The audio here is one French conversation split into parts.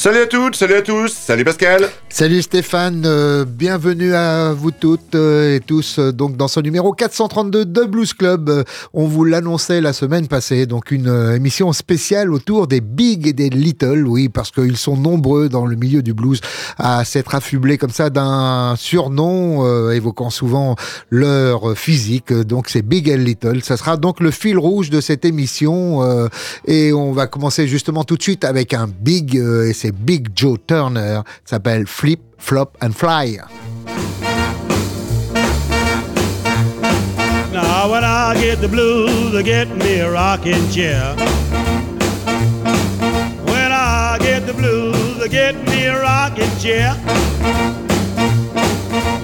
Salut à toutes, salut à tous, salut Pascal. Salut Stéphane, euh, bienvenue à vous toutes euh, et tous euh, donc dans ce numéro 432 de Blues Club. on vous l'annonçait la semaine passée, donc une émission spéciale autour des big et des little, oui, parce qu'ils sont nombreux dans le milieu du blues à s'être affublés comme ça d'un surnom évoquant souvent leur physique. Donc c'est big and little. Ça sera donc le fil rouge de cette émission et on va commencer justement tout de suite avec un big et c'est Big Joe Turner, s'appelle Flip, Flop and Fly. Now when I get the blues, I get me a rocking chair. When I get the blues, I get me a rocking chair.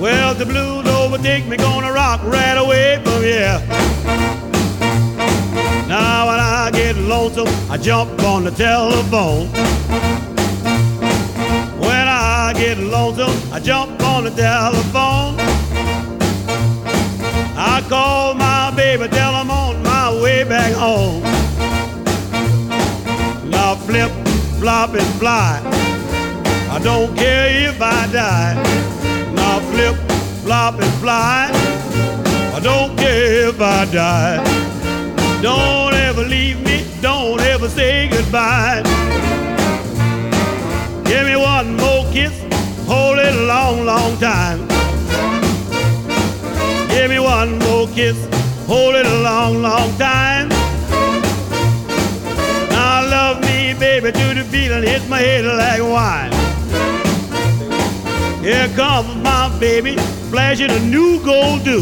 Well, the blues overtake me, gonna rock right away from here. Now when I get lonesome, I jump on the telephone. Get lonesome, I jump on the telephone. I call my baby, tell I'm on my way back home. Now flip, flop, and fly. I don't care if I die. Now flip, flop, and fly. I don't care if I die. Don't ever leave me, don't ever say goodbye. Give me one more kiss, it a long, long time. Give me one more kiss, hold it a long, long time. Now love me, baby, to the beat and hit my head like wine. Here comes my baby, flashing a new gold do.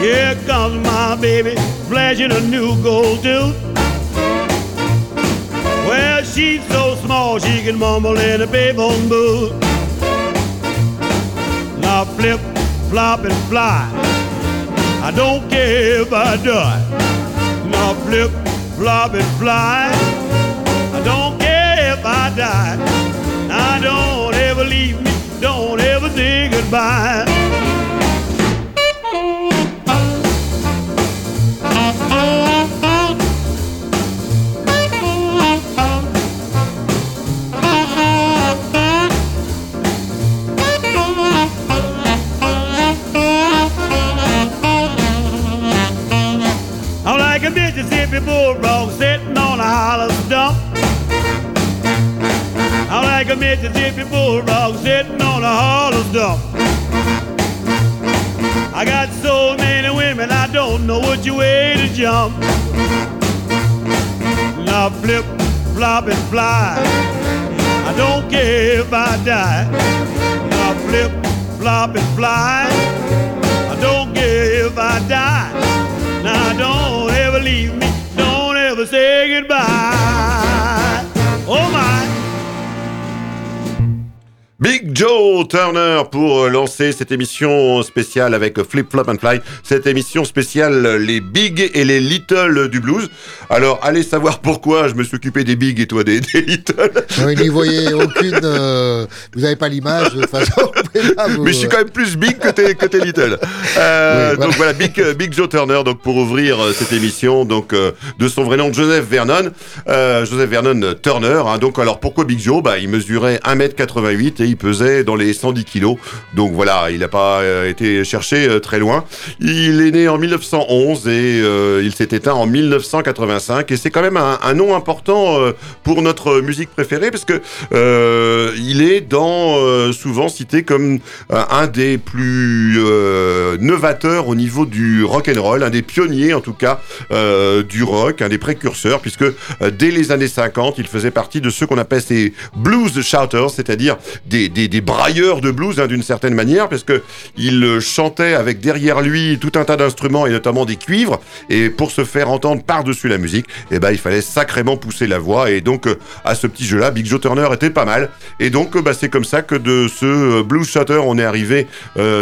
Here comes my baby, flashing a new gold do. She's so small she can mumble in a payphone booth. Now flip, flop, and fly. I don't care if I die. Now flip, flop, and fly. I don't care if I die. Now don't ever leave me. Don't ever say goodbye. Bulldog sitting on a hollow stump. I'm like a Mississippi bulldog sitting on a hollow stump. I got so many women, I don't know which way to jump. Now flip, flop, and fly. I don't care if I die. Now flip, flop, and fly. I don't care if I die. Joe Turner pour lancer cette émission spéciale avec Flip Flop and Fly, cette émission spéciale les big et les little du blues. Alors allez savoir pourquoi je me suis occupé des big et toi des, little. Oui, n'y voyez aucune. Euh, vous n'avez pas l'image de façon. Mais je suis quand même plus big que tes, que little. Euh, donc voilà, big, big Joe Turner donc pour ouvrir euh, cette émission donc de son vrai nom Joseph Vernon, Joseph Vernon Turner. Hein. donc alors pourquoi Big Joe? Bah il mesurait 1m88 et il pesait dans les 110 kilos. Donc voilà, il n'a pas euh, été cherché euh, très loin. Il est né en 1911 et euh, il s'est éteint en 1985. Et c'est quand même un, nom important pour notre musique préférée parce que il est dans souvent cité comme un des plus novateurs au niveau du rock and roll, un des pionniers en tout cas du rock, un des précurseurs puisque dès les années 50, il faisait partie de ceux qu'on appelle ces blues shouters, c'est-à-dire des, des, brailleurs de blues hein, d'une certaine manière, parce que il chantait avec derrière lui tout un tas d'instruments et notamment des cuivres, et pour se faire entendre par-dessus la musique, eh ben, il fallait sacrément pousser la voix, et donc euh, à ce petit jeu-là, Big Joe Turner était pas mal, et donc euh, bah, c'est comme ça que de ce euh, blues shutter, on est arrivé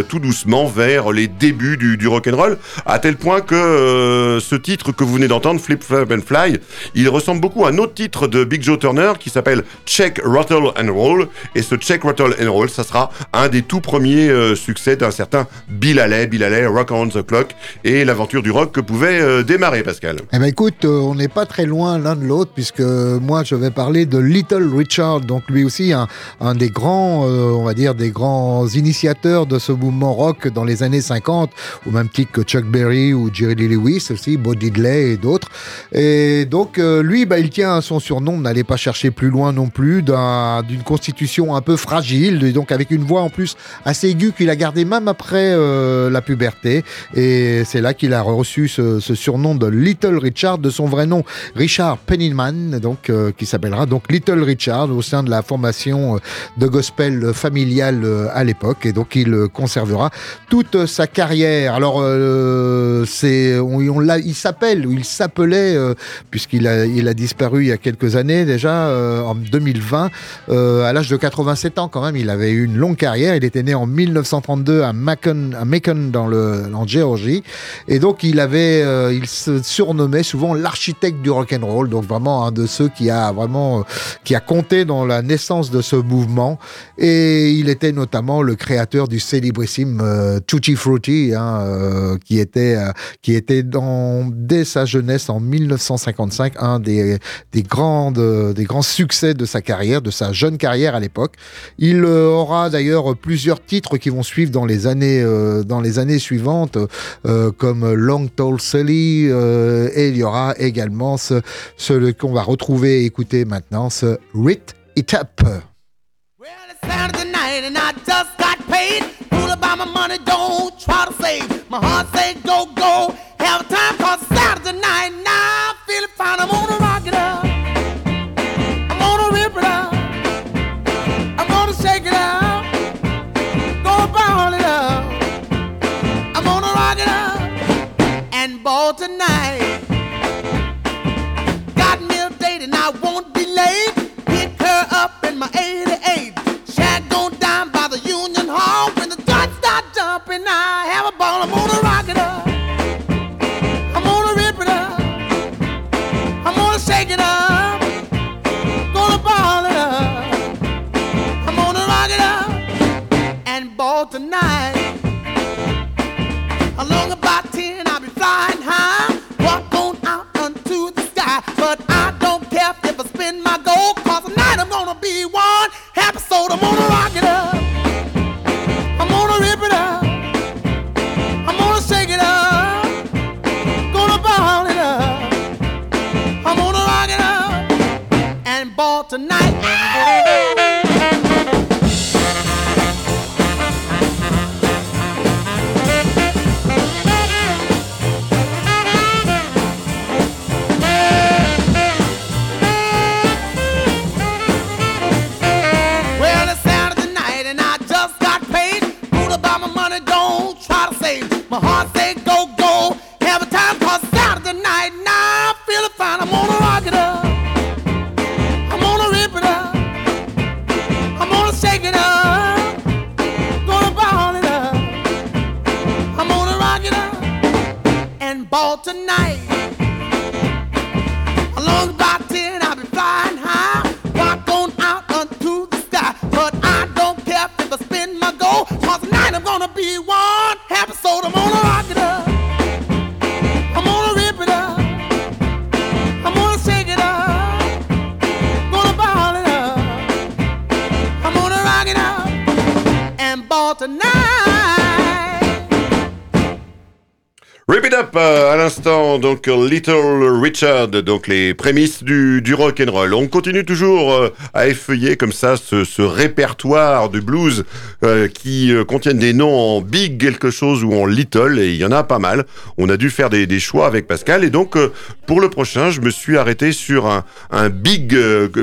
tout doucement vers les débuts du, du rock'n'roll, à tel point que ce titre que vous venez d'entendre, Flip Flop and Fly, il ressemble beaucoup à un autre titre de Big Joe Turner qui s'appelle Check Rattle and Roll, et ce Check Rattle and ça sera un des tout premiers euh, succès d'un certain Bill Haley, Bill Haley, Rock on the Clock, et l'aventure du rock que pouvait euh, démarrer, Pascal. Eh ben écoute, euh, on n'est pas très loin l'un de l'autre, puisque moi je vais parler de Little Richard, donc lui aussi un, un des grands, on va dire, des grands initiateurs de ce mouvement rock dans les années 50, au même titre que Chuck Berry ou Jerry Lee Lewis aussi, Bo Diddley et d'autres. Et donc lui, bah, il tient son surnom, n'allez pas chercher plus loin non plus, d'une constitution un peu fragile, donc avec une voix en plus assez aiguë qu'il a gardée même après euh, la puberté. Et c'est là qu'il a reçu ce, surnom de Little Richard, de son vrai nom Richard Pennyman, donc euh, qui s'appellera donc Little Richard au sein de la formation euh, de gospel familiale à l'époque. Et donc il conservera toute sa carrière. Alors c'est on, il s'appelle il s'appelait puisqu'il a il a disparu il y a quelques années déjà en 2020 à l'âge de 87 ans quand même. Il avait eu une longue carrière. Il était né en 1932 à Macon, à Macon dans le, en Géorgie. Et donc, il avait, euh, il se surnommait souvent l'architecte du rock and roll. Donc, vraiment un de ceux qui a vraiment, euh, qui a compté dans la naissance de ce mouvement. Et il était notamment le créateur du célébrissime euh, Tutti Frutti, hein, qui était, qui était dans, dès sa jeunesse en 1955, un des, des grandes, des grands succès de sa carrière, de sa jeune carrière à l'époque. Il aura d'ailleurs plusieurs titres qui vont suivre dans les années, euh, dans les années suivantes, euh, comme Long Tall Sully, euh, et il y aura également ce, ce qu'on va retrouver et écouter maintenant, ce Rit It Up. À l'instant, donc Little Richard, donc les prémices du, du rock and roll. On continue toujours euh, à effeuiller comme ça ce, répertoire du blues euh, qui euh, contiennent des noms en big quelque chose ou en little et il y en a pas mal. On a dû faire des, choix avec Pascal et donc pour le prochain, je me suis arrêté sur un, big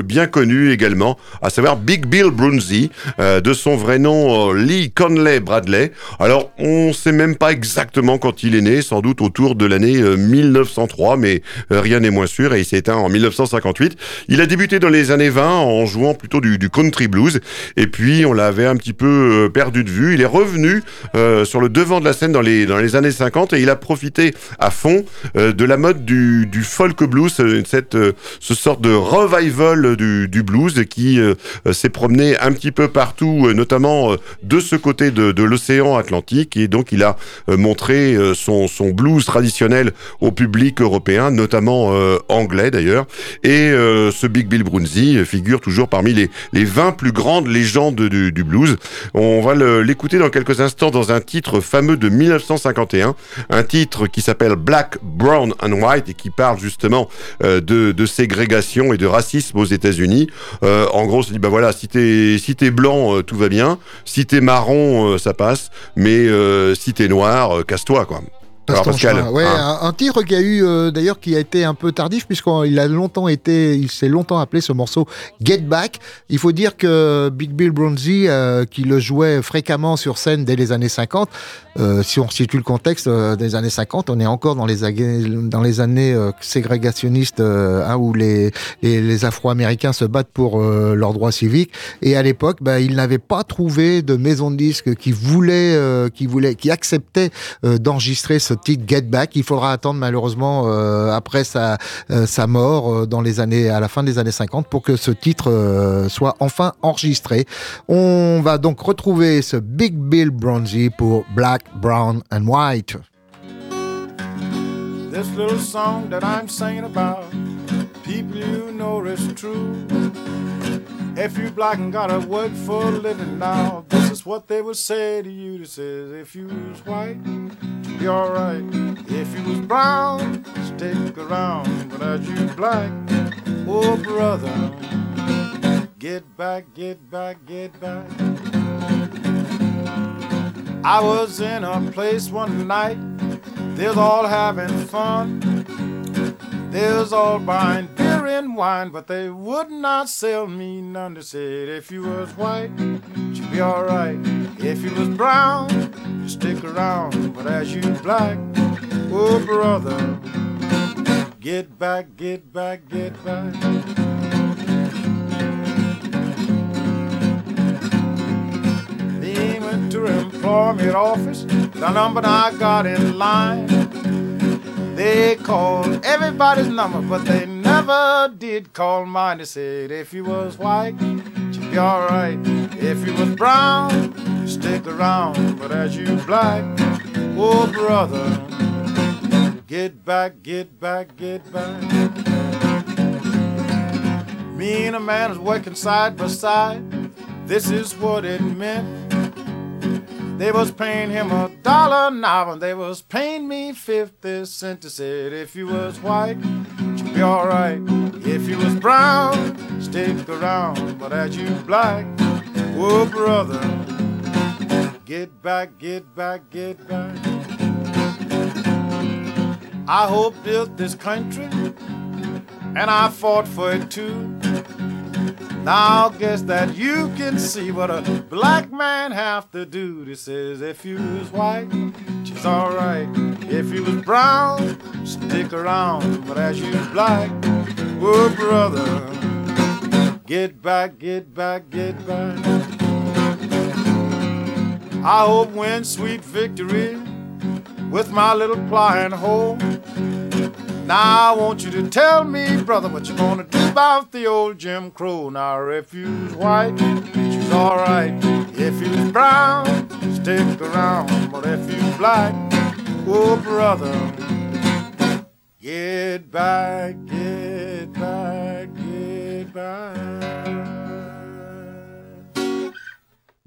bien connu également, à savoir Big Bill Brunzy, de son vrai nom Lee Conley Bradley. Alors on sait même pas exactement quand il est né sans doute autour de l'année 1903, mais rien n'est moins sûr, et il s'est éteint en 1958. Il a débuté dans les années 20 en jouant plutôt du, country blues, et puis on l'avait un petit peu perdu de vue. Il est revenu sur le devant de la scène dans les, dans les années 50, et il a profité à fond de la mode du, folk blues, cette ce sorte de revival du, blues qui s'est promené un petit peu partout, notamment de ce côté de, l'océan Atlantique, et donc il a montré son blues traditionnel au public européen, notamment anglais d'ailleurs. Et ce Big Bill Brunzi figure toujours parmi les, les 20 plus grandes légendes du, du blues. On va l'écouter dans quelques instants dans un titre fameux de 1951, un titre qui s'appelle Black, Brown and White et qui parle justement de, de ségrégation et de racisme aux États-Unis. Euh, en gros, c'est dit bah voilà, si t'es si t'es blanc, euh, tout va bien. Si t'es marron, euh, ça passe. Mais si t'es noir, casse-toi quoi. Alors, Pascal, ouais, ah. un, titre qui a eu euh, d'ailleurs qui a été un peu tardif puisqu'il a longtemps été, il s'est longtemps appelé ce morceau Get Back. Il faut dire que Big Bill Bronzy, euh, qui le jouait fréquemment sur scène dès les années 50, euh, si on situe le contexte des années 50, on est encore dans les, dans les années ségrégationnistes hein, où les, les, Afro-Américains se battent pour leurs droits civiques. Et à l'époque, bah, il n'avait pas trouvé de maison de disques qui voulait, qui voulait, qui acceptait d'enregistrer ce titre Get Back. Il faudra attendre malheureusement euh, après sa, euh, sa mort euh, dans les années, à la fin des années 50 pour que ce titre soit enfin enregistré. On va donc retrouver ce Big Bill Bronzy pour Black, Brown and White. This little song that I'm singing about, people you know is true. If you black and gotta work for a living now, this is what they would say to you. This is if you was white, be alright. If you was brown, stick around. But as you black, oh brother, get back, get back, get back. I was in a place one night, they was all having fun. They was all buying beer and wine, but they would not sell me none. They said if you was white, you'd be alright. If you was brown, you stick around. But as you black, oh brother, get back, get back, get back. They went to employment office, the number I got in line. They called everybody's number, but they never did call mine. They said if you was white, you'd be alright. If you was brown, stick around. But as you black, oh brother, get back, get back, get back. Me and a man was working side by side. This is what it meant. They was paying him a dollar now, and they was paying me 50 cents. They said, if you was white, you'd be alright. If you was brown, stick around. But as you black, oh brother, get back, get back, get back. I hope built this country, and I fought for it too. Now I guess that you can see what a black man have to do. This says if you was white, she's alright. If you was brown, stick around. But as you black, oh brother, get back, get back, get back. I hope win sweet victory with my little pliant hoe. Now I want you to tell me, brother, what you gonna do about the old Jim Crow. Now if you's white, she's alright. If you's brown, stick around. But if you black, oh brother, get back, get back, get back.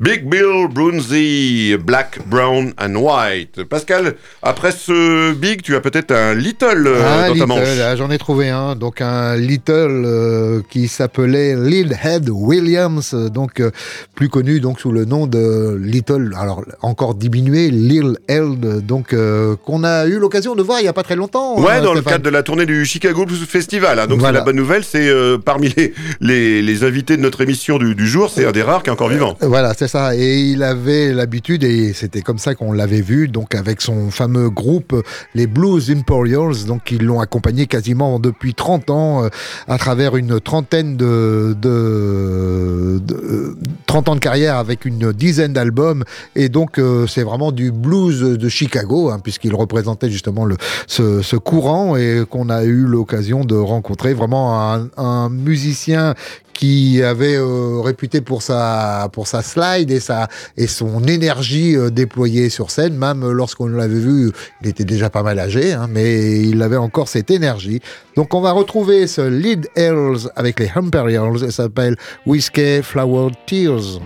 Big Bill Brunzi, Black, Brown and White. Pascal, après ce Big, tu as peut-être un Little euh, dans ta manche. Ah, j'en ai trouvé un, donc un Little euh, qui s'appelait Lil Head Williams, donc euh, plus connu donc sous le nom de Little, alors encore diminué, Lil Head, donc qu'on a eu l'occasion de voir il y a pas très longtemps. Ouais, dans le cadre de la tournée du Chicago Blues Festival. Hein. donc la bonne nouvelle, c'est parmi les, les, les, invités de notre émission du, du jour, c'est un des rares qui est encore vivant. Voilà, c'est Et il avait l'habitude, et c'était comme ça qu'on l'avait vu, donc avec son fameux groupe, les Blues Imperials, donc ils l'ont accompagné quasiment depuis 30 ans, euh, à travers une trentaine de, de, 30 ans de carrière avec une dizaine d'albums. Et donc, euh, c'est vraiment du blues de Chicago, hein, puisqu'il représentait justement ce, courant et qu'on a eu l'occasion de rencontrer. Vraiment un, un musicien qui avait euh, réputé pour sa pour sa slide et sa et son énergie euh, déployée sur scène. Même lorsqu'on l'avait vu, il était déjà pas mal âgé, hein, mais il avait encore cette énergie. Donc on va retrouver ce lead Earls avec les Imperials. Ça s'appelle Whiskey Flower Tears.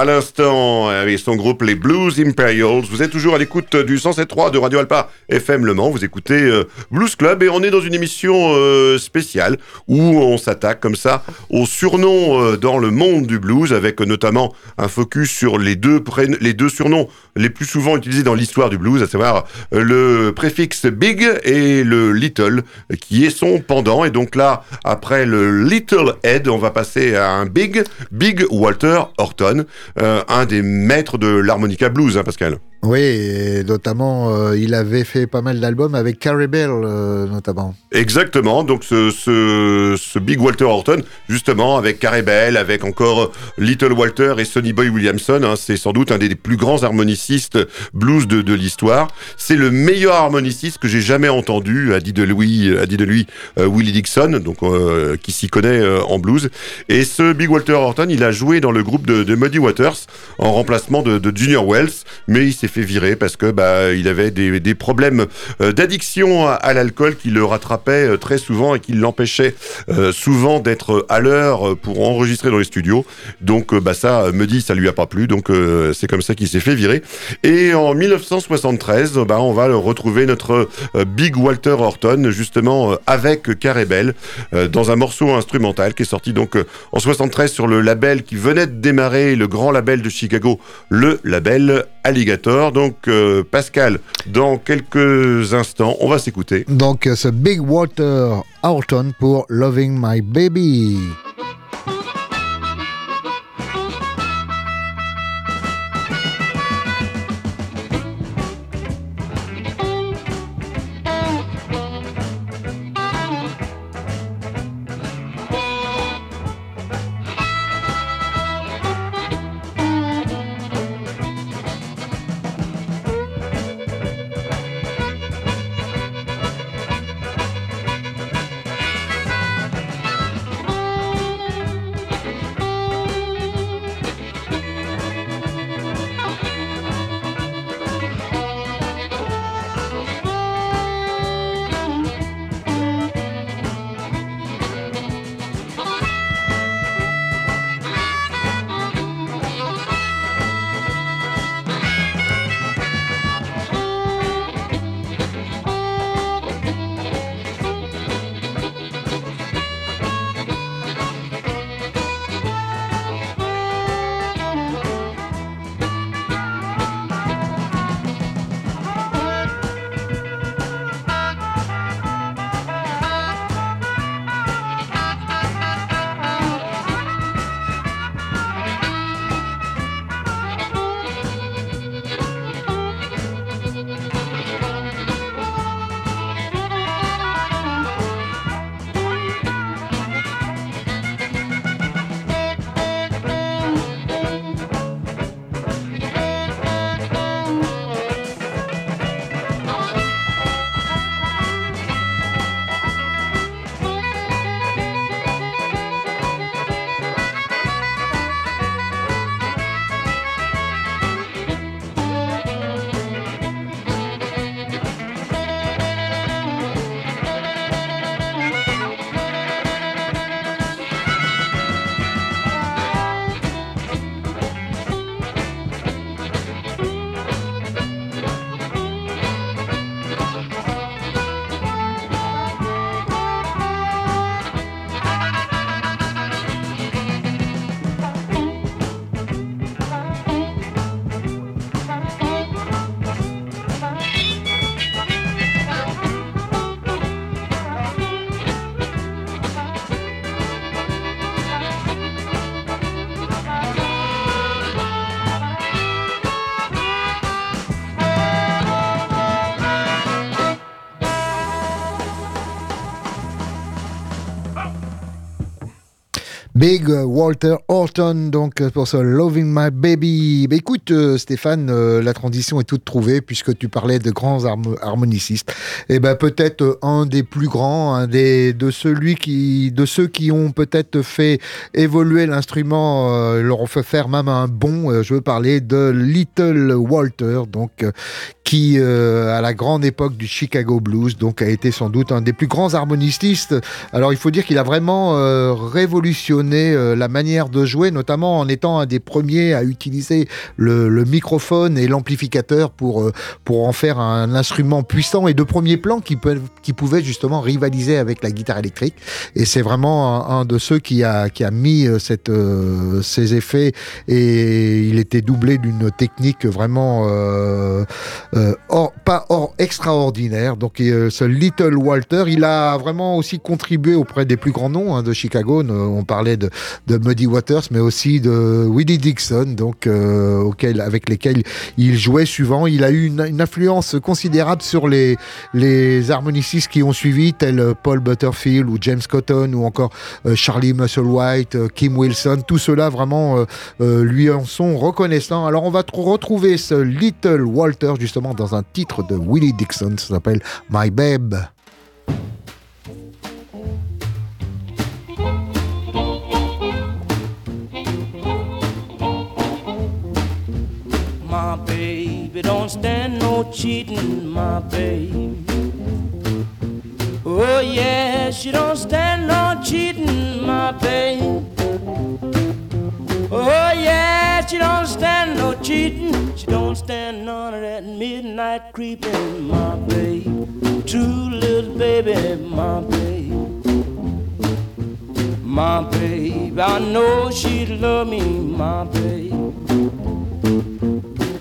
À l'instant avec son groupe les Blues Imperials. Vous êtes toujours à l'écoute du 107.3 de Radio Alpa FM Le Mans. Vous écoutez euh, Blues Club et on est dans une émission euh, spéciale où on s'attaque comme ça aux surnoms euh, dans le monde du blues avec notamment un focus sur les deux, les deux surnoms les plus souvent utilisés dans l'histoire du blues, à savoir le préfixe Big et le Little qui est son pendant. Et donc là, après le Little Head, on va passer à un Big, Big Walter Horton, euh, un des maîtres de l'harmonica blues, hein, Pascal. Oui, et notamment, euh, il avait fait pas mal d'albums avec Carrie Bell, euh, notamment. Exactement, donc ce, ce, Big Walter Horton, justement, avec Carrie Bell, avec encore Little Walter et Sonny Boy Williamson, hein, c'est sans doute un des plus grands harmonicistes blues de, l'histoire. C'est le meilleur harmoniciste que j'ai jamais entendu, a dit de lui, a dit de lui Willie Dixon, donc qui s'y connaît en blues. Et ce Big Walter Horton, il a joué dans le groupe de, Muddy Waters en remplacement de Junior Wells, mais il s'est fait virer parce que bah, il avait des, des problèmes d'addiction à, l'alcool qui le rattrapaient très souvent et qui l'empêchaient souvent d'être à l'heure pour enregistrer dans les studios. Donc bah, ça, me dit, ça lui a pas plu. Donc c'est comme ça qu'il s'est fait virer. Et en 1973, bah, on va retrouver notre Big Walter Horton justement avec Carébel dans un morceau instrumental qui est sorti donc en 73 sur le label qui venait de démarrer, le grand label de Chicago, le label Alligator. Donc euh, Pascal, dans quelques instants, on va s'écouter. Donc ce Big Water Horton pour Loving My Baby. Big Walter Horton, donc pour ce Loving My Baby. Bah, écoute, euh, Stéphane, euh, la transition est toute trouvée puisque tu parlais de grands harmonicistes. Et eh ben peut-être euh, un des plus grands, un des de celui qui, de ceux qui ont peut-être fait évoluer l'instrument, leur ont fait faire même un bon. je veux parler de Little Walter, donc qui à la grande époque du Chicago Blues, donc a été sans doute un des plus grands harmonistes. Alors il faut dire qu'il a vraiment révolutionné euh, la manière de jouer, notamment en étant un des premiers à utiliser le, microphone et l'amplificateur pour, euh, pour en faire un instrument puissant et de premier plan qui, peut, qui pouvait justement rivaliser avec la guitare électrique. Et c'est vraiment un, de ceux qui a, qui a mis euh, ces effets et il était doublé d'une technique vraiment pas or, extraordinaire. Donc ce Little Walter, il a vraiment aussi contribué auprès des plus grands noms hein, de Chicago. On parlait de, Muddy Waters, mais aussi de Willie Dixon, donc euh, avec lesquels il jouait souvent. Il a eu une, influence considérable sur les, les harmonicistes qui ont suivi, tels Paul Butterfield ou James Cotton ou encore euh, Charlie Musselwhite, euh, Kim Wilson. Tout cela vraiment lui en sont reconnaissants. Alors on va retrouver ce Little Walter justement dans un titre de Willie Dixon, ça s'appelle My Babe. No cheating, my baby. Oh yeah, she don't stand no cheating, my baby. Oh yeah, she don't stand no cheating. She don't stand none of that midnight creeping, my baby. True little baby, my baby. My baby, I know she'd love me, my baby.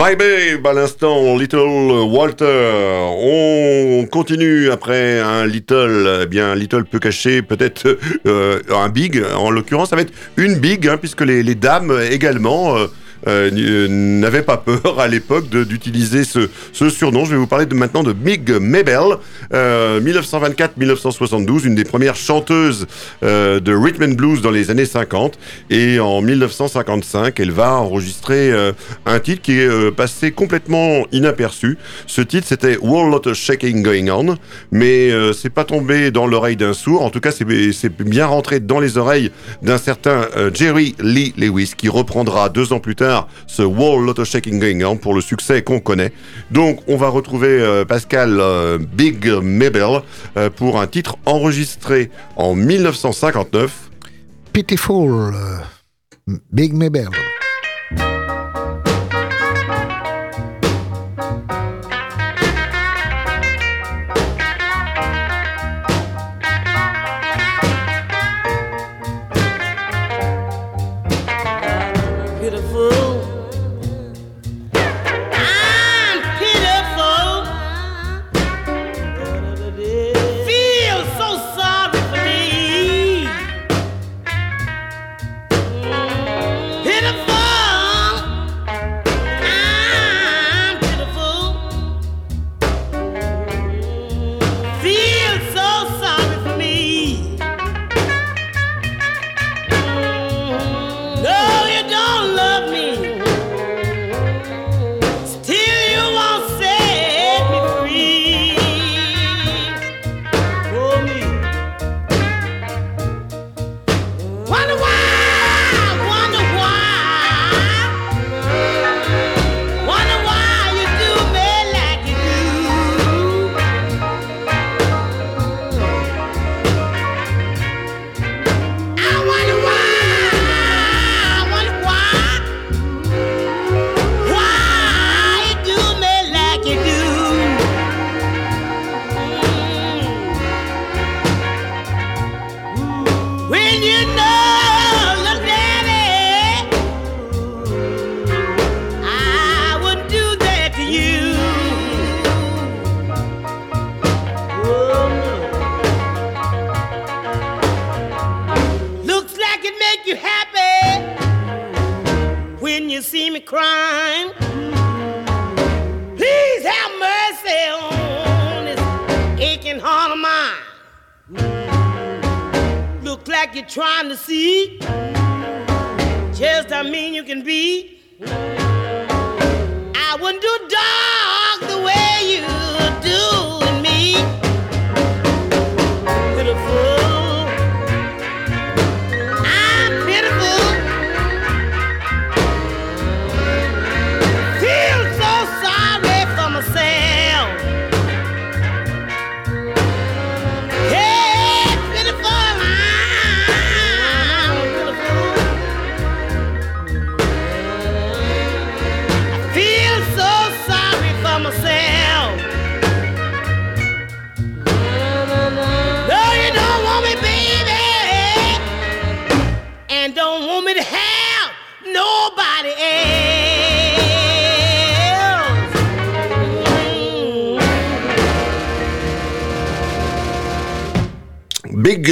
My Babe, à l'instant, Little Walter. On continue après un Little, eh bien, Little peut cacher peut-être euh, un Big. En l'occurrence, ça va être une Big, hein, puisque les, dames également. euh, euh, euh, n'avaient pas peur à l'époque d'utiliser ce, surnom. Je vais vous parler de, maintenant de Big Mabel, euh, 1924-1972, une des premières chanteuses euh, de rhythm and blues dans les années 50. Et en 1955, elle va enregistrer un titre qui est passé complètement inaperçu. Ce titre, c'était Whole Lot of Shaking Going On, mais c'est pas tombé dans l'oreille d'un sourd. En tout cas, c'est bien rentré dans les oreilles d'un certain Jerry Lee Lewis, qui reprendra deux ans plus tard ce Whole Lot of Shaking Going On pour le succès qu'on connaît. Donc, on va retrouver euh, Pascal euh, Big Mabel euh, pour un titre enregistré en 1959. Pitiful, Big Mabel.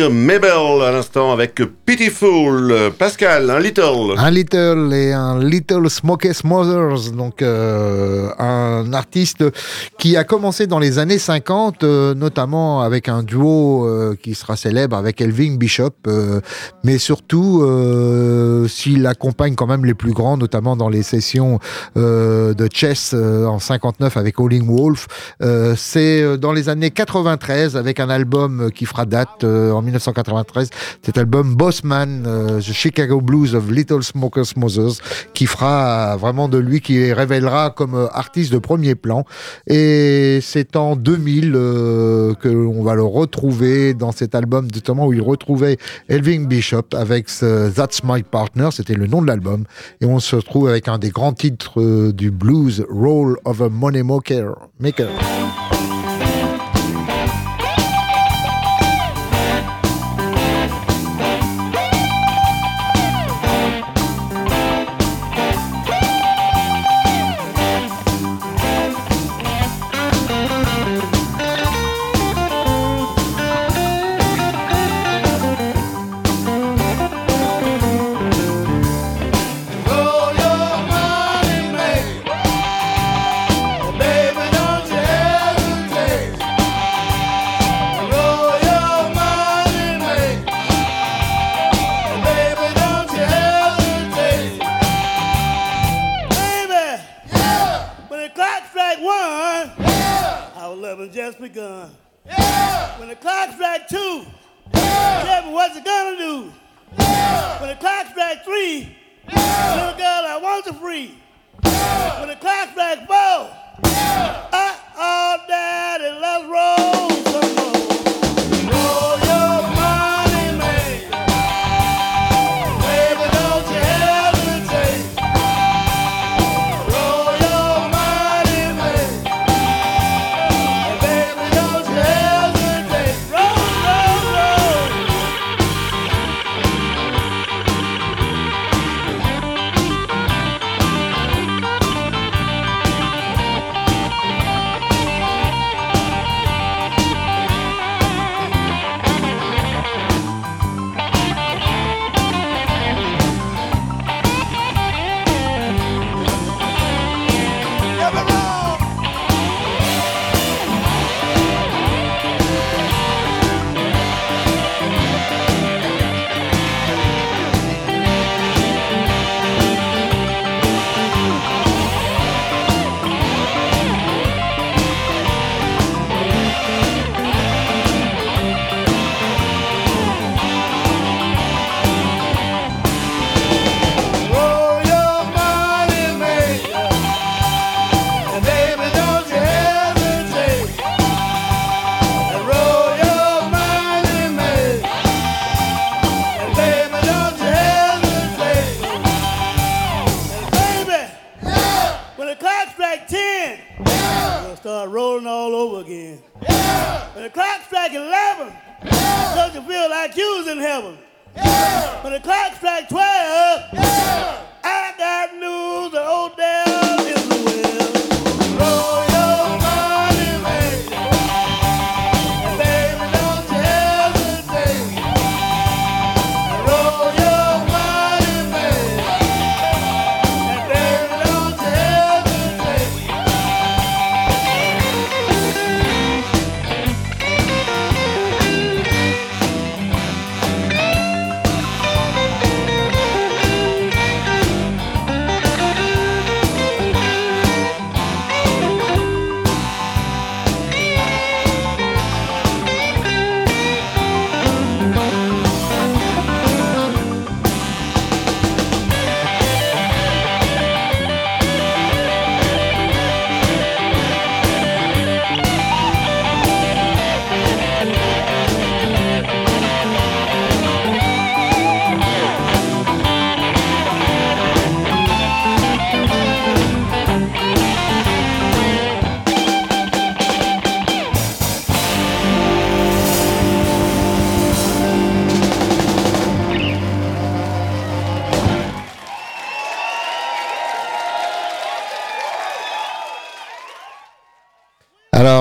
Big Mabel à avec Pitiful. Pascal, un little. Un Little et un Little Smokey Smothers, donc euh, un artiste qui a commencé dans les années 50, euh, notamment avec un duo euh, qui sera célèbre avec Elvin Bishop, mais surtout s'il accompagne quand même les plus grands, notamment dans les sessions de chess en 59 avec Howling Wolf. C'est dans les années 93 avec un album qui fera date en 1993, cet album Bossman, euh, The Chicago Blues of Little Smokers Moses, qui fera euh, vraiment de lui, qui révélera comme euh, artiste de premier plan. Et c'est en 2000 euh, que on va le retrouver dans cet album, notamment où il retrouvait Elvin Bishop avec ce That's My Partner, c'était le nom de l'album. Et on se retrouve avec un des grands titres euh, du blues, Roll of a Money Maker. Maker.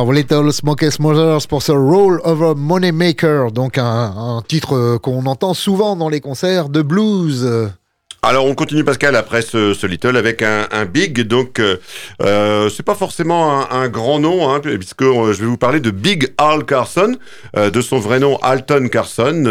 Little Smoky Smothers pour ce Roll Over Money Maker, donc un, titre euh, qu'on entend souvent dans les concerts de blues. Alors on continue Pascal après ce, Little avec un, Big, donc euh, euh, c'est pas forcément un, grand nom, hein, puisque euh, je vais vous parler de Big Al Carson, de son vrai nom Alton Carson.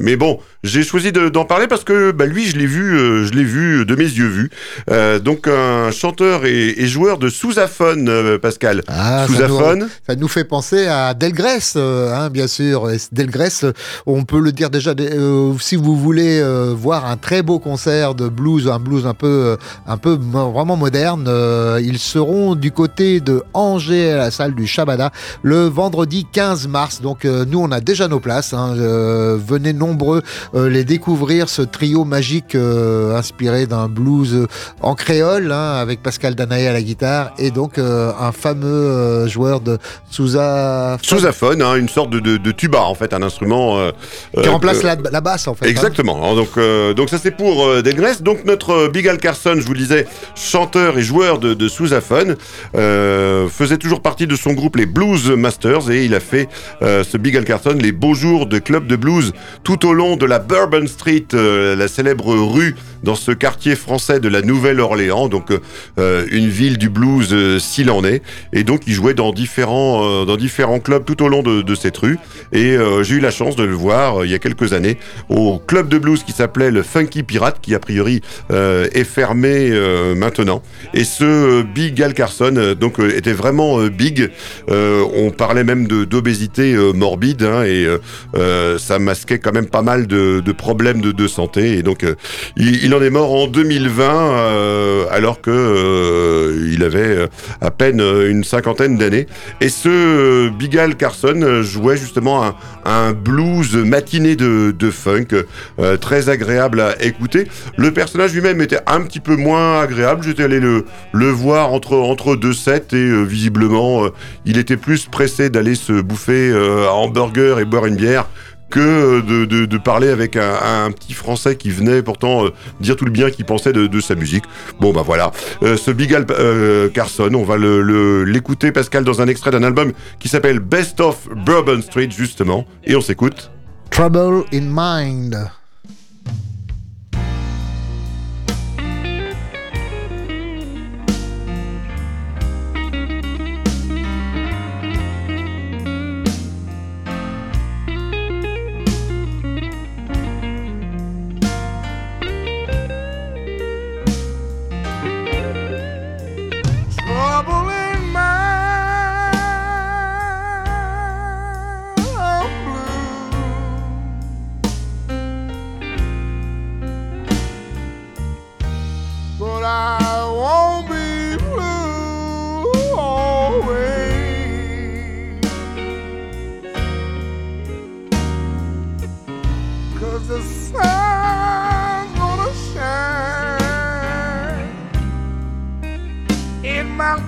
mais bon, j'ai choisi de- d'en parler parce que bah, lui je l'ai vu, euh, je l'ai vu de mes yeux vus. Euh, donc un chanteur et, et joueur de sousaphone, euh, Pascal. Ah, ça sousaphone. nous, ça nous fait penser à Delgrès, euh, hein, bien sûr. Delgrès, on peut le dire déjà, si vous voulez voir un très beau concert de blues, un blues un peu, un peu vraiment moderne, ils seront du côté de Angers à la salle du Shabada le vendredi 15 mars. Donc nous, on a déjà nos places. hein. Venez nombreux les découvrir, ce trio magique euh, inspiré d'un blues euh, en créole, hein, avec Pascal Danaé à la guitare et donc euh, un fameux euh, joueur de Sousa Sousaphone, hein, une sorte de, de, de tuba en fait, un instrument euh, qui euh, remplace euh, la, la basse en fait. hein. Exactement. Donc, euh, donc ça c'est pour euh, Delgrès. Donc notre euh, Big Al Carson, je vous le disais, chanteur et joueur de, de sousaphone, euh, faisait toujours partie de son groupe les Blues Masters et il a fait euh, ce Big Al Carson les beaux jours de club de blues tout au long de la Bourbon Street, euh, la célèbre rue dans ce quartier français de la Nouvelle-Orléans, donc euh, une ville du blues euh, s'il en est. Et donc il jouait dans différents euh, dans différents clubs tout au long de, de cette rue. Et euh, j'ai eu la chance de le voir euh, il y a quelques années au club de blues qui s'appelait le Funky Pirate, qui a priori euh, est fermé euh, maintenant. Et ce euh, Big Al Carson euh, donc euh, était vraiment euh, big. Euh, on parlait même d'obésité euh, morbide hein, et euh, euh, ça masquait quand même pas mal de, de problèmes de, de santé. Et donc euh, il, il en est mort en 2020 euh, alors que euh, il avait euh, à peine euh, une cinquantaine d'années. Et ce euh, Big Al Carson jouait justement un, blues matiné de, funk très agréable à écouter. Le personnage lui-même était un petit peu moins agréable. J'étais allé le, voir entre, entre deux sets et visiblement il était plus pressé d'aller se bouffer un hamburger et boire une bière que de, de, parler avec un, petit français qui venait pourtant euh, dire tout le bien qu'il pensait de, sa musique. Bon bah voilà, Euh, ce Big Al euh, Carson, on va le- le- l'écouter Pascal dans un extrait d'un album qui s'appelle Best of Bourbon Street justement, et on s'écoute. Trouble in Mind.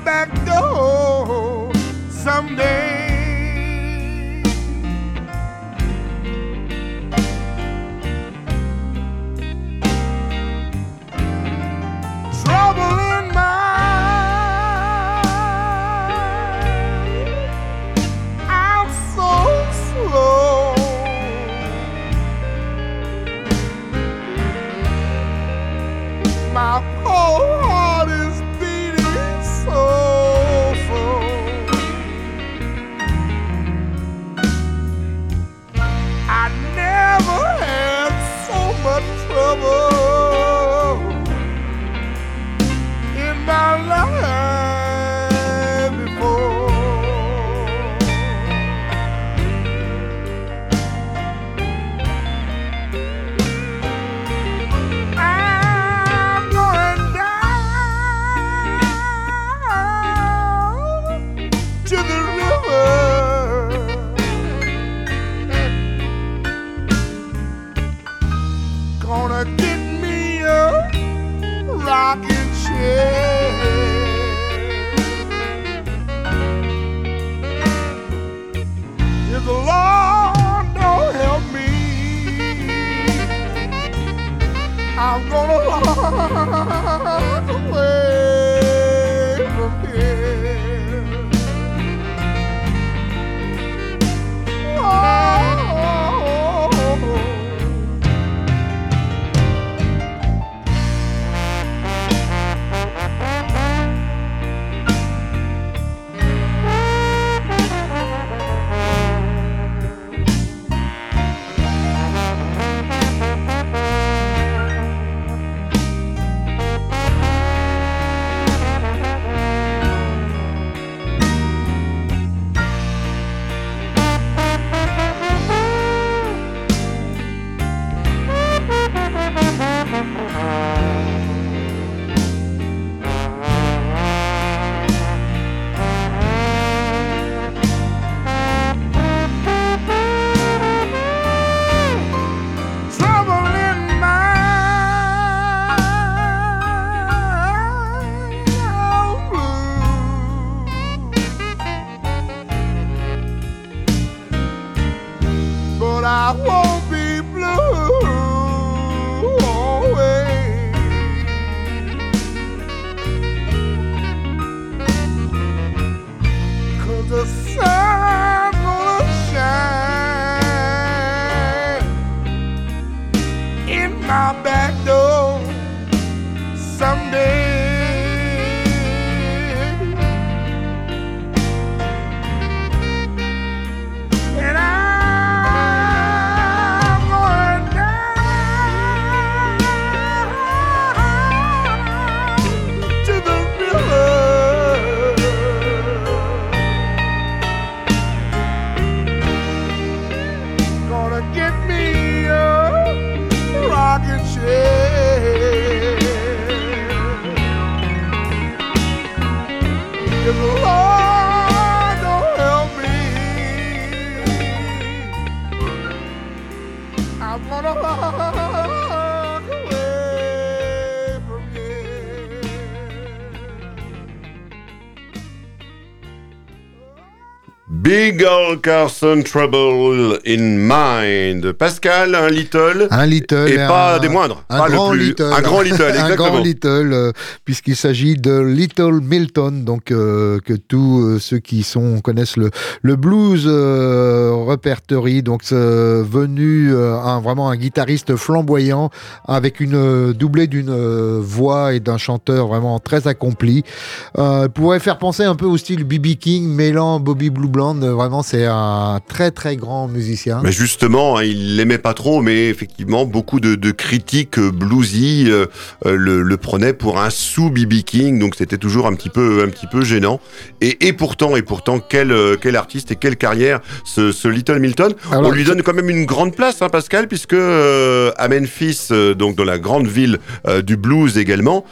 Back door someday. Old Carson Trouble in Mind. Pascal, un little. Un little Et un- pas des moindres. Un Pas le grand plus- little. un grand little, un exactement. grand little, euh, puisqu'il s'agit de Little Milton, donc euh, que tous euh, ceux qui sont connaissent le, le blues repertory, donc venu un, vraiment un guitariste flamboyant avec une doublée d'une voix et d'un chanteur vraiment très accompli. Pourrait faire penser un peu au style BB King mêlant Bobby Blue Bland. Vraiment, c'est un très très grand musicien. Mais justement, hein, il l'aimait pas trop, mais effectivement, beaucoup de, de critiques euh, bluesy euh, euh, le, le prenaient pour un sous BB King, donc c'était toujours un petit peu, un petit peu gênant. Et, et pourtant, et pourtant, quel, quel artiste et quelle carrière ce, ce Little Milton. Alors, On lui donne quand même une grande place, hein, Pascal, puisque euh, à Memphis, euh, donc dans la grande ville du blues également,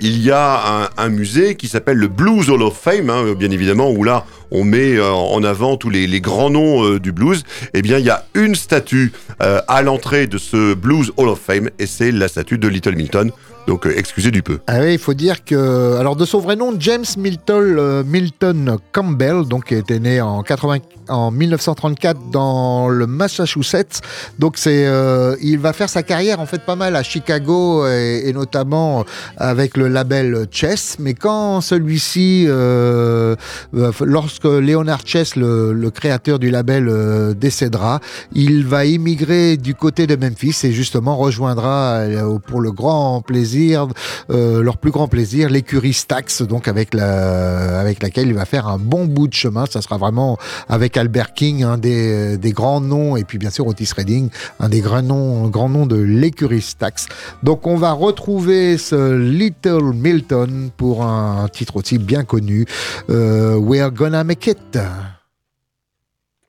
il y a un, un musée qui s'appelle le Blues Hall of Fame, hein, bien évidemment, où là on met en avant tous les, grands noms euh, du blues. Eh bien, il y a une statue euh, à l'entrée de ce Blues Hall of Fame, et c'est la statue de Little Milton. Donc, euh, excusez du peu. Ah oui, il faut dire que, alors de son vrai nom, James Milton, Milton Campbell, donc était né en, 80, en 1934 dans le Massachusetts. Donc c'est, euh, il va faire sa carrière en fait pas mal à Chicago et, notamment avec le label Chess. Mais quand celui-ci, euh, euh, lorsque Leonard Chess, le, créateur du label, décédera, il va immigrer du côté de Memphis et justement rejoindra pour le grand plaisir, leur plus grand plaisir, l'écurie Stax, donc avec, la, avec laquelle il va faire un bon bout de chemin. Ça sera vraiment avec Albert King, un des, des grands noms, et puis bien sûr Otis Redding, un des grands noms, grands noms de l'écurie Stax. Donc on va retrouver ce Little Milton pour un titre aussi bien connu, euh, We're Gonna Make It.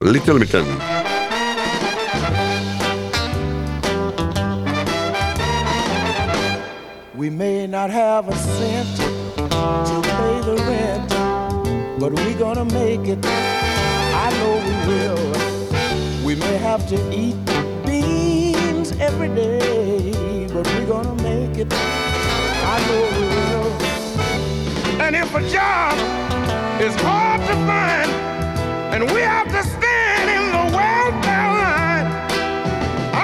Little Milton. We may not have a cent to pay the rent, but we gonna make it. Know we will. We may have to eat beans every day, but we're gonna make it. I know we will. And if a job is hard to find, and we have to stand in the welfare line,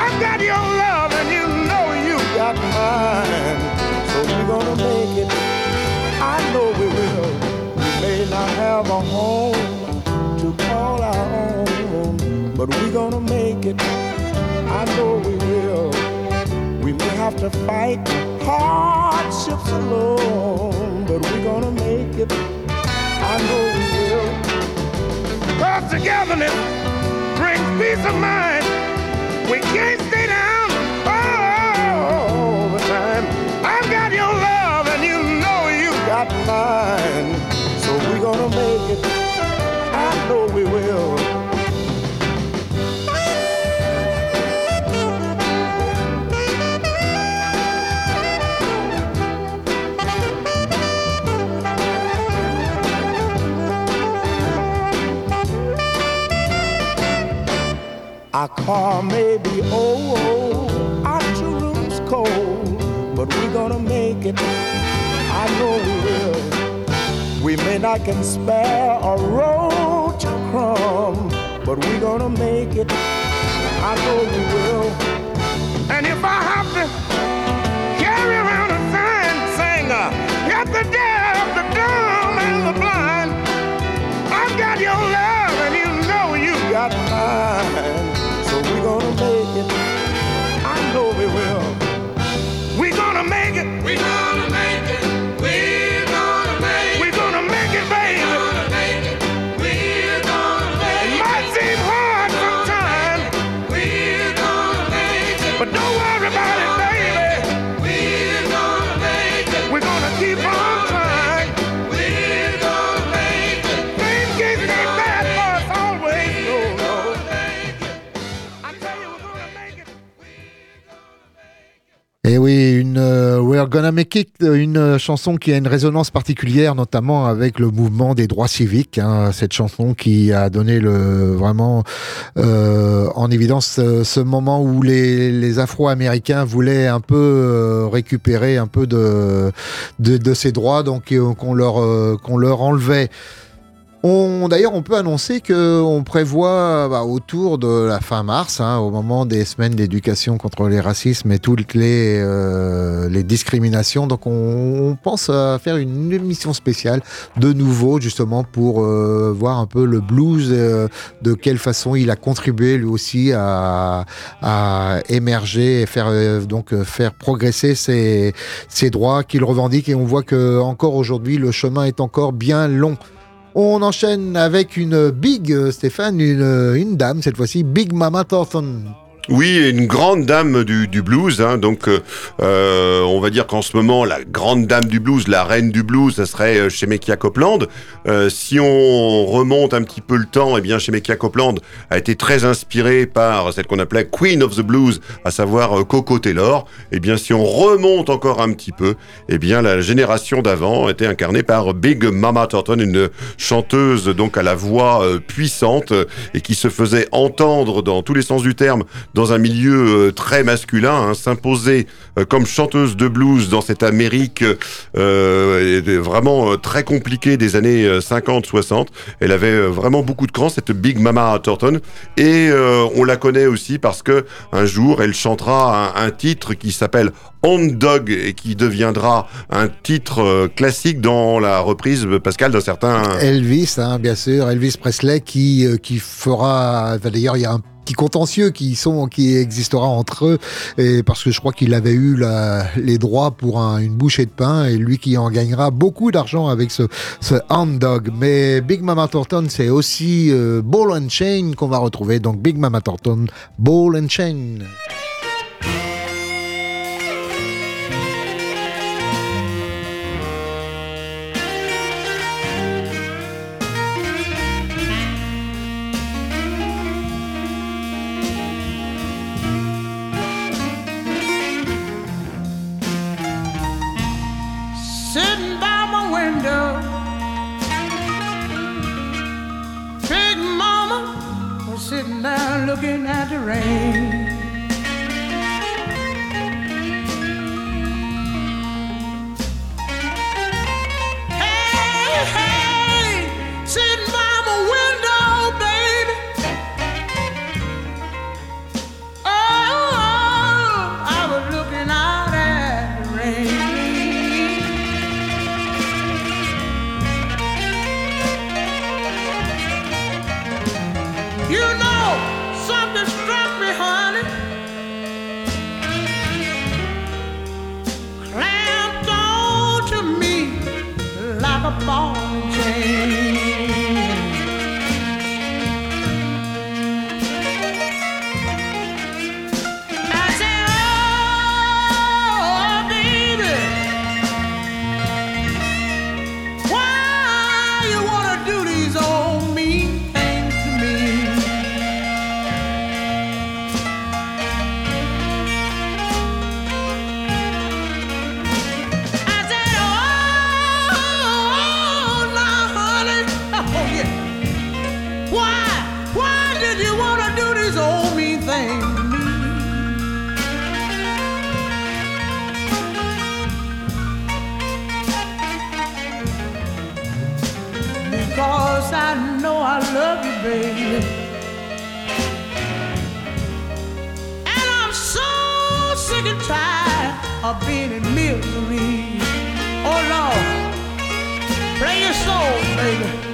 I've got your love, and you know you got mine. So we're gonna make it. I know we will. We may not have a home but we're gonna make it. I know we will. We may have to fight hardships alone, but we're gonna make it. I know we will. Cause togetherness brings peace of mind. We can't stay down all the time. I've got your love, and you know you've got mine. So we're gonna make it. I know we will. Our car may be old, oh, oh, our two rooms cold, but we're gonna make it. I know we will. We may not can spare a road to crumb, but we're gonna make it. I know we will. I know we will. Gonna Make It, une euh, chanson qui a une résonance particulière, notamment avec le mouvement des droits civiques. hein, cette chanson qui a donné le vraiment euh, en évidence euh, ce moment où les, les Afro-Américains voulaient un peu euh, récupérer un peu de de, de ces droits, donc euh, qu'on leur euh, qu'on leur enlevait. On, d'ailleurs, on peut annoncer que on prévoit bah, autour de la fin mars, hein, au moment des semaines d'éducation contre les racismes et toutes les, euh, les discriminations. Donc, on, pense à faire une émission spéciale de nouveau, justement, pour euh, voir un peu le blues, euh, de quelle façon il a contribué lui aussi à, émerger et faire euh, donc faire progresser ses, ses droits qu'il revendique. Et on voit que encore aujourd'hui, le chemin est encore bien long. On enchaîne avec une big, euh, Stéphane, une, euh, une dame cette fois-ci, Big Mama Thornton. Oui, une grande dame du, blues. Hein, donc, euh, euh, on va dire qu'en ce moment, la grande dame du blues, la reine du blues, ça serait euh, Shemekia Copeland. Euh, si on remonte un petit peu le temps, eh bien, Shemekia Copeland a été très inspirée par celle qu'on appelait Queen of the Blues, à savoir euh, Coco Taylor. Eh bien, si on remonte encore un petit peu, eh bien, la génération d'avant était incarnée par Big Mama Thornton, une chanteuse donc à la voix puissante et qui se faisait entendre dans tous les sens du terme dans un milieu euh, très masculin, hein, s'imposer euh, comme chanteuse de blues dans cette Amérique euh, vraiment très compliquée des années 50-60. Elle avait vraiment beaucoup de cran, cette Big Mama Thornton, et on la connaît aussi parce que un jour elle chantera un, titre qui s'appelle On Dog et qui deviendra un titre classique dans la reprise Pascal d'un certain Elvis, hein, bien sûr, Elvis Presley qui, qui fera. D'ailleurs, il y a un petit contentieux qui, sont, qui existera entre eux, et parce que je crois qu'il avait eu la- les droits pour un- une bouchée de pain, et lui qui en gagnera beaucoup d'argent avec ce, ce Hound Dog. Mais Big Mama Thornton, c'est aussi euh, Ball and Chain qu'on va retrouver. Donc Big Mama Thornton, Ball and Chain. Baby. And I'm so sick and tired of being in misery. Oh Lord, play your soul, baby.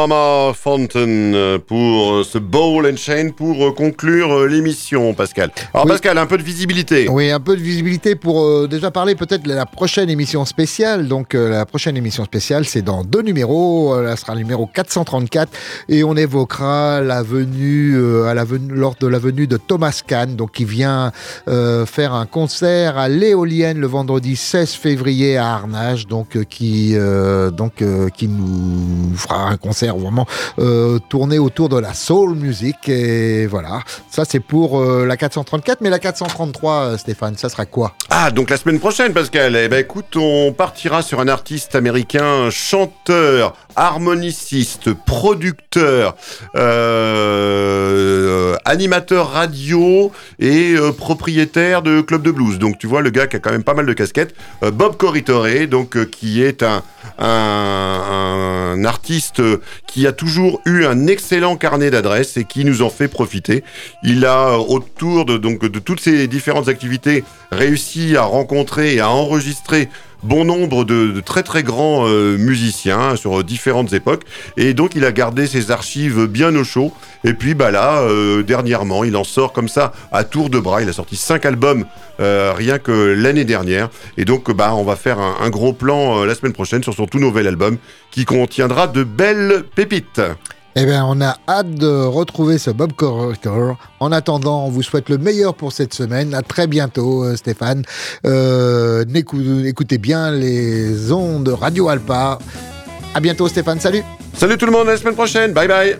Mama Fountain euh, pour euh, ce Ball and Chain pour euh, conclure l'émission, Pascal. Alors, Oui. Pascal, un peu de visibilité. Oui, un peu de visibilité pour euh, déjà parler peut-être de la prochaine émission spéciale. Donc euh, la prochaine émission spéciale, c'est dans deux numéros. Euh, Là, sera le numéro 434 et on évoquera la venue, à la venue lors de la venue de Thomas Kahn, donc qui vient faire un concert à l'éolienne le vendredi 16 février à Arnage, donc qui donc qui nous fera un concert vraiment euh, tourné autour de la soul music et voilà. Ça c'est pour euh, la 434, mais la 433, euh, Stéphane, ça sera quoi? Ah, donc la semaine prochaine, Pascal. Eh ben, écoute, on partira sur un artiste américain, chanteur, harmoniciste, producteur, animateur radio et propriétaire de club de blues. Donc, tu vois, le gars qui a quand même pas mal de casquettes. Bob Corritore, donc, qui est un, un artiste qui a toujours eu un excellent carnet d'adresses et qui nous en fait profiter. Il a, euh, autour de, donc, de toutes ces différentes activités, réussi à rencontrer et à enregistrer bon nombre de, très très grands euh, musiciens sur différentes époques. Et donc il a gardé ses archives bien au chaud. Et puis bah là euh, dernièrement il en sort comme ça à tour de bras. Il a sorti cinq albums euh, rien que l'année dernière. Et donc bah on va faire un, gros plan euh, la semaine prochaine sur son tout nouvel album qui contiendra de belles pépites Eh bien, on a hâte de retrouver ce Bob Corritore. En attendant, on vous souhaite le meilleur pour cette semaine. À très bientôt, euh, Stéphane. Euh, écoutez bien les ondes Radio Alpa. À bientôt, Stéphane. Salut. salut tout le monde à la semaine prochaine bye bye